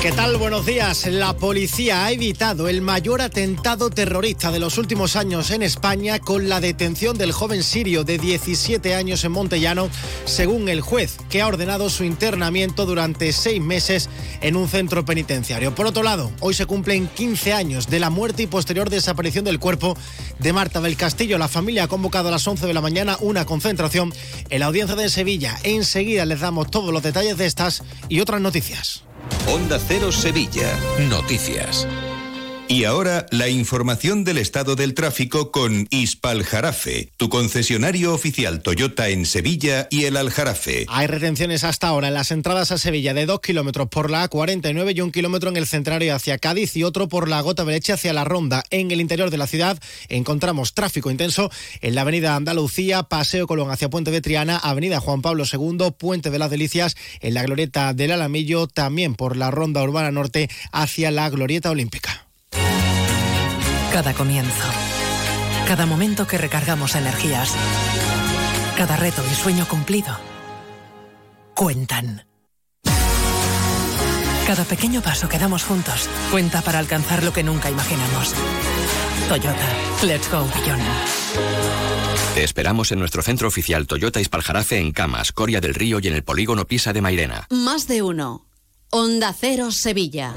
¿Qué tal? Buenos días. La policía ha evitado el mayor atentado terrorista de los últimos años en España con la detención del joven sirio de 17 años en Montellano, según el juez, que ha ordenado su internamiento durante seis meses en un centro penitenciario. Por otro lado, hoy se cumplen 15 años de la muerte y posterior desaparición del cuerpo de Marta del Castillo. La familia ha convocado a las 11 de la mañana una concentración en la audiencia de Sevilla. Enseguida les damos todos los detalles de estas y otras noticias. Onda Cero Sevilla. Noticias. Y ahora la información del estado del tráfico con Ispaljarafe, tu concesionario oficial Toyota en Sevilla y el Aljarafe. Hay retenciones hasta ahora en las entradas a Sevilla de 2 kilómetros por la A49 y un kilómetro en el centenario hacia Cádiz y otro por la Gota Derecha hacia la Ronda. En el interior de la ciudad encontramos tráfico intenso en la avenida Andalucía, Paseo Colón hacia Puente de Triana, avenida Juan Pablo II, Puente de las Delicias, en la Glorieta del Alamillo, también por la Ronda Urbana Norte hacia la Glorieta Olímpica. Cada comienzo. Cada momento que recargamos energías. Cada reto y sueño cumplido. Cuentan. Cada pequeño paso que damos juntos cuenta para alcanzar lo que nunca imaginamos. Toyota, let's go beyond. Te esperamos en nuestro centro oficial Toyota Ispaljarafe en Camas, Coria del Río y en el polígono Pisa de Mairena. Más de uno. Onda Cero Sevilla.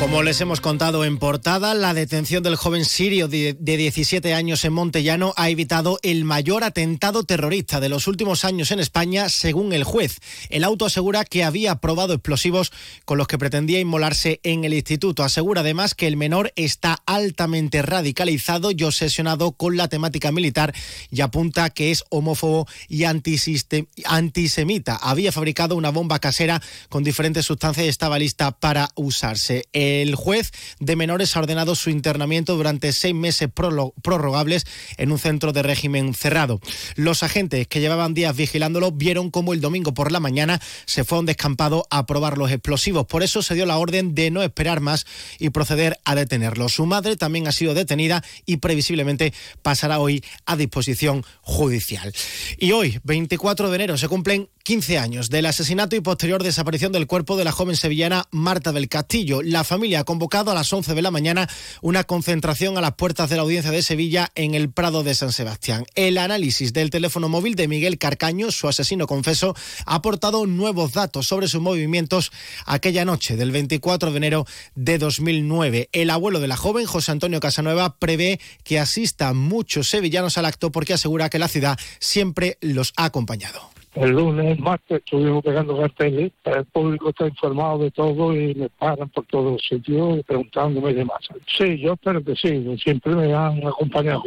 Como les hemos contado en portada, la detención del joven sirio de, 17 años en Montellano ha evitado el mayor atentado terrorista de los últimos años en España, según el juez. El auto asegura que había probado explosivos con los que pretendía inmolarse en el instituto. Asegura además que el menor está altamente radicalizado y obsesionado con la temática militar y apunta que es homófobo y antisemita. Había fabricado una bomba casera con diferentes sustancias y estaba lista para usarse juez de menores ha ordenado su internamiento durante seis meses prorrogables en un centro de régimen cerrado. Los agentes que llevaban días vigilándolo vieron cómo el domingo por la mañana se fue a un descampado a probar los explosivos. Por eso se dio la orden de no esperar más y proceder a detenerlo. Su madre también ha sido detenida y previsiblemente pasará hoy a disposición judicial. Y hoy, 24 de enero, se cumplen 15 años del asesinato y posterior desaparición del cuerpo de la joven sevillana Marta del Castillo. La familia ha convocado a las 11 de la mañana una concentración a las puertas de la audiencia de Sevilla en el Prado de San Sebastián. El análisis del teléfono móvil de Miguel Carcaño, su asesino confeso, ha aportado nuevos datos sobre sus movimientos aquella noche del 24 de enero de 2009. El abuelo de la joven, José Antonio Casanueva, prevé que asistan muchos sevillanos al acto porque asegura que la ciudad siempre los ha acompañado. El lunes, el martes estuvimos pegando carteles, el público está informado de todo y me paran por todos los sitios preguntándome y demás. Sí, yo espero que sí, siempre me han acompañado.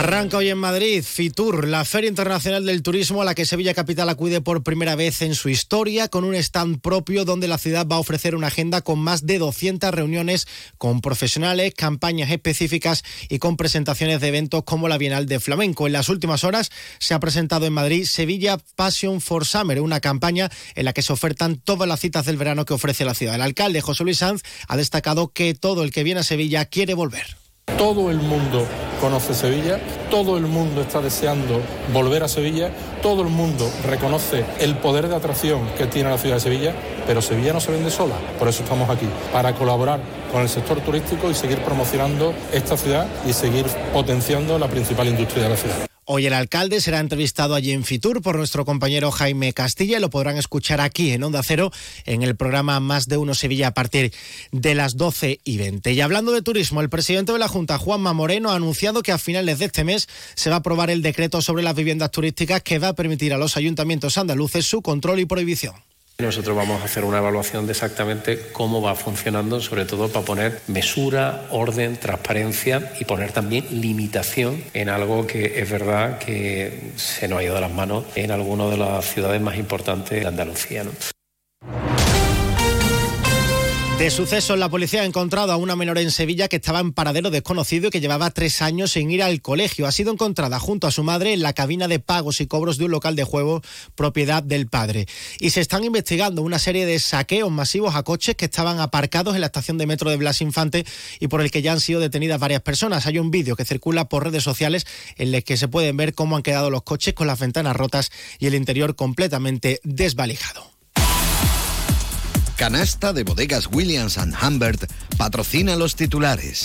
Arranca hoy en Madrid Fitur, la Feria Internacional del Turismo a la que Sevilla Capital acude por primera vez en su historia, con un stand propio donde la ciudad va a ofrecer una agenda con más de 200 reuniones con profesionales, campañas específicas y con presentaciones de eventos como la Bienal de Flamenco. En las últimas horas se ha presentado en Madrid Sevilla Passion for Summer, una campaña en la que se ofertan todas las citas del verano que ofrece la ciudad. El alcalde José Luis Sanz ha destacado que todo el que viene a Sevilla quiere volver. Todo el mundo conoce Sevilla, todo el mundo está deseando volver a Sevilla, todo el mundo reconoce el poder de atracción que tiene la ciudad de Sevilla, pero Sevilla no se vende sola, por eso estamos aquí, para colaborar con el sector turístico y seguir promocionando esta ciudad y seguir potenciando la principal industria de la ciudad. Hoy el alcalde será entrevistado allí en Fitur por nuestro compañero Jaime Castilla y lo podrán escuchar aquí en Onda Cero en el programa Más de Uno Sevilla a partir de las 12 y 20. Y hablando de turismo, el presidente de la Junta, Juanma Moreno, ha anunciado que a finales de este mes se va a aprobar el decreto sobre las viviendas turísticas que va a permitir a los ayuntamientos andaluces su control y prohibición. Nosotros vamos a hacer una evaluación de exactamente cómo va funcionando, sobre todo para poner mesura, orden, transparencia y poner también limitación en algo que es verdad que se nos ha ido de las manos en alguna de las ciudades más importantes de Andalucía. De suceso, la policía ha encontrado a una menor en Sevilla que estaba en paradero desconocido y que llevaba tres años sin ir al colegio. Ha sido encontrada junto a su madre en la cabina de pagos y cobros de un local de juego propiedad del padre. Y se están investigando una serie de saqueos masivos a coches que estaban aparcados en la estación de metro de Blas Infante y por el que ya han sido detenidas varias personas. Hay un vídeo que circula por redes sociales en el que se pueden ver cómo han quedado los coches con las ventanas rotas y el interior completamente desvalijado. Canasta de bodegas Williams ⁇ Humbert patrocina los titulares.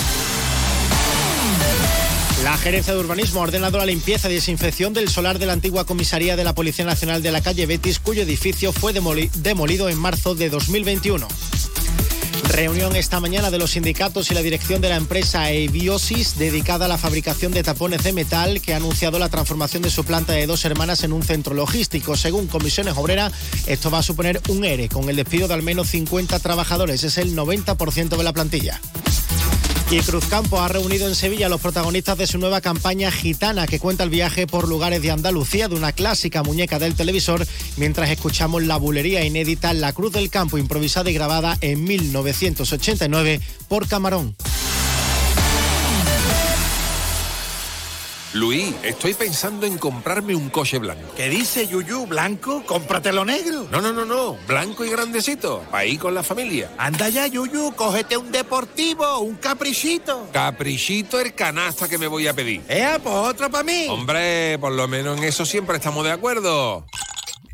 La Gerencia de Urbanismo ha ordenado la limpieza y desinfección del solar de la antigua comisaría de la Policía Nacional de la calle Betis, cuyo edificio fue demolido en marzo de 2021. Reunión esta mañana de los sindicatos y la dirección de la empresa Ebiosis, dedicada a la fabricación de tapones de metal, que ha anunciado la transformación de su planta de dos hermanas en un centro logístico. Según Comisiones Obreras, esto va a suponer un ERE, con el despido de al menos 50 trabajadores. Es el 90% de la plantilla. Y Cruzcampo ha reunido en Sevilla a los protagonistas de su nueva campaña gitana que cuenta el viaje por lugares de Andalucía de una clásica muñeca del televisor mientras escuchamos la bulería inédita La Cruz del Campo improvisada y grabada en 1989 por Camarón. Luis, estoy pensando en comprarme un coche blanco. ¿Qué dice Yuyu? ¿Blanco? Cómpratelo negro. No, no, no, no. Blanco y grandecito. Para ir con la familia. Anda ya, Yuyu. Cógete un deportivo, un caprichito. Caprichito el canasta que me voy a pedir. Eh, pues otro para mí. Hombre, por lo menos en eso siempre estamos de acuerdo.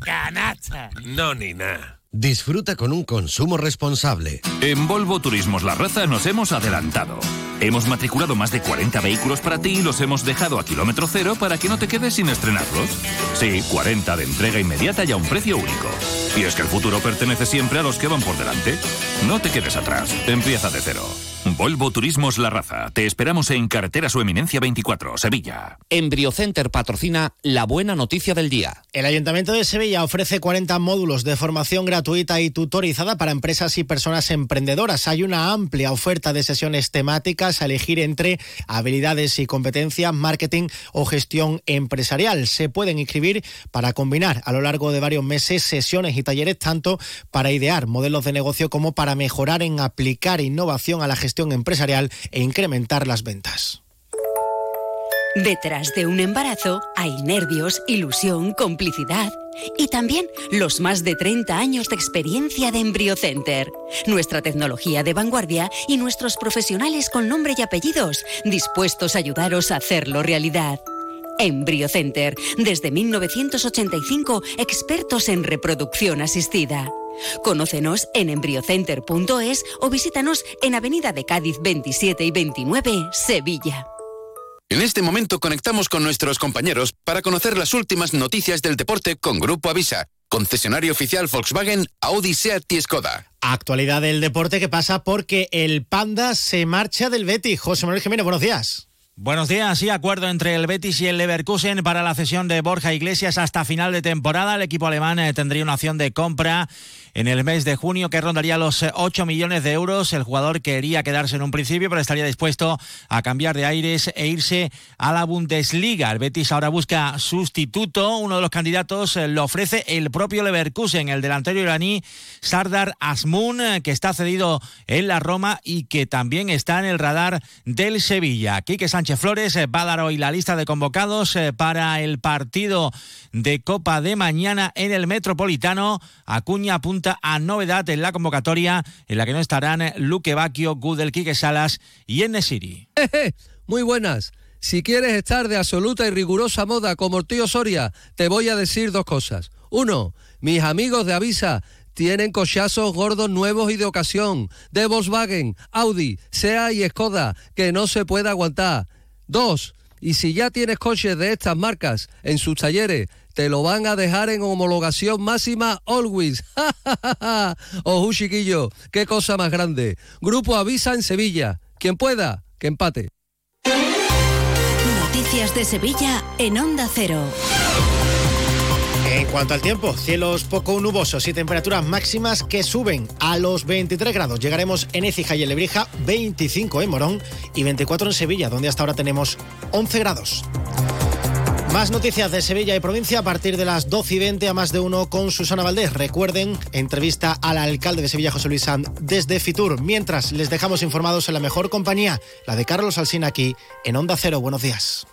Canasta. No, ni nada. Disfruta con un consumo responsable. En Volvo Turismos La Raza nos hemos adelantado. Hemos matriculado más de 40 vehículos para ti y los hemos dejado a kilómetro cero para que no te quedes sin estrenarlos. Sí, 40 de entrega inmediata y a un precio único. Y es que el futuro pertenece siempre a los que van por delante. No te quedes atrás. Empieza de cero. Volvo Turismos La Raza. Te esperamos en Carretera Su Eminencia 24, Sevilla. Embriocenter patrocina la buena noticia del día. El Ayuntamiento de Sevilla ofrece 40 módulos de formación gratuita y tutorizada para empresas y personas emprendedoras. Hay una amplia oferta de sesiones temáticas a elegir entre habilidades y competencias, marketing o gestión empresarial. Se pueden inscribir para combinar a lo largo de varios meses sesiones y talleres tanto para idear modelos de negocio como para mejorar en aplicar innovación a la gestión empresarial e incrementar las ventas. Detrás de un embarazo hay nervios, ilusión, complicidad y también los más de 30 años de experiencia de EmbryoCenter. Nuestra tecnología de vanguardia y nuestros profesionales con nombre y apellidos dispuestos a ayudaros a hacerlo realidad. EmbryoCenter, desde 1985, expertos en reproducción asistida. Conócenos en embryocenter.es o visítanos en Avenida de Cádiz 27 y 29, Sevilla. En este momento conectamos con nuestros compañeros para conocer las últimas noticias del deporte con Grupo Avisa, concesionario oficial Volkswagen, Audi, Seat y Skoda. Actualidad del deporte que pasa porque el Panda se marcha del Betis. José Manuel Jiménez, buenos días. Buenos días. y acuerdo entre el Betis y el Leverkusen para la cesión de Borja Iglesias hasta final de temporada. El equipo alemán eh, tendría una opción de compra en el mes de junio que rondaría los 8 eh, millones de euros. El jugador quería quedarse en un principio, pero estaría dispuesto a cambiar de aires e irse a la Bundesliga. El Betis ahora busca sustituto. Uno de los candidatos eh, lo ofrece el propio Leverkusen, el delantero iraní Sardar Asmun, que está cedido en la Roma y que también está en el radar del Sevilla. Quique Sánchez Flores eh, va a dar hoy la lista de convocados eh, para el partido de Copa de mañana en el Metropolitano. Acuña apunta a novedad en la convocatoria en la que no estarán Luque Bacchio, Gudel, Quique Salas y Enesiri. Muy buenas. Si quieres estar de absoluta y rigurosa moda como el tío Soria, te voy a decir dos cosas. Uno, mis amigos de Avisa tienen cochazos gordos nuevos y de ocasión, de Volkswagen, Audi, SEA y Skoda, que no se puede aguantar. Dos, y si ya tienes coches de estas marcas en sus talleres, te lo van a dejar en homologación máxima always. Ojo, chiquillo, qué cosa más grande. Grupo Avisa en Sevilla. Quien pueda, que empate. Noticias de Sevilla en Onda Cero. En cuanto al tiempo, cielos poco nubosos y temperaturas máximas que suben a los 23 grados. Llegaremos en Écija y en Lebrija, 25 en Morón y 24 en Sevilla, donde hasta ahora tenemos 11 grados. Más noticias de Sevilla y provincia a partir de las 12 y 20 a más de uno con Susana Valdés. Recuerden, entrevista al alcalde de Sevilla, José Luis Sanz, desde Fitur. Mientras les dejamos informados en la mejor compañía, la de Carlos Alsina aquí en Onda Cero. Buenos días.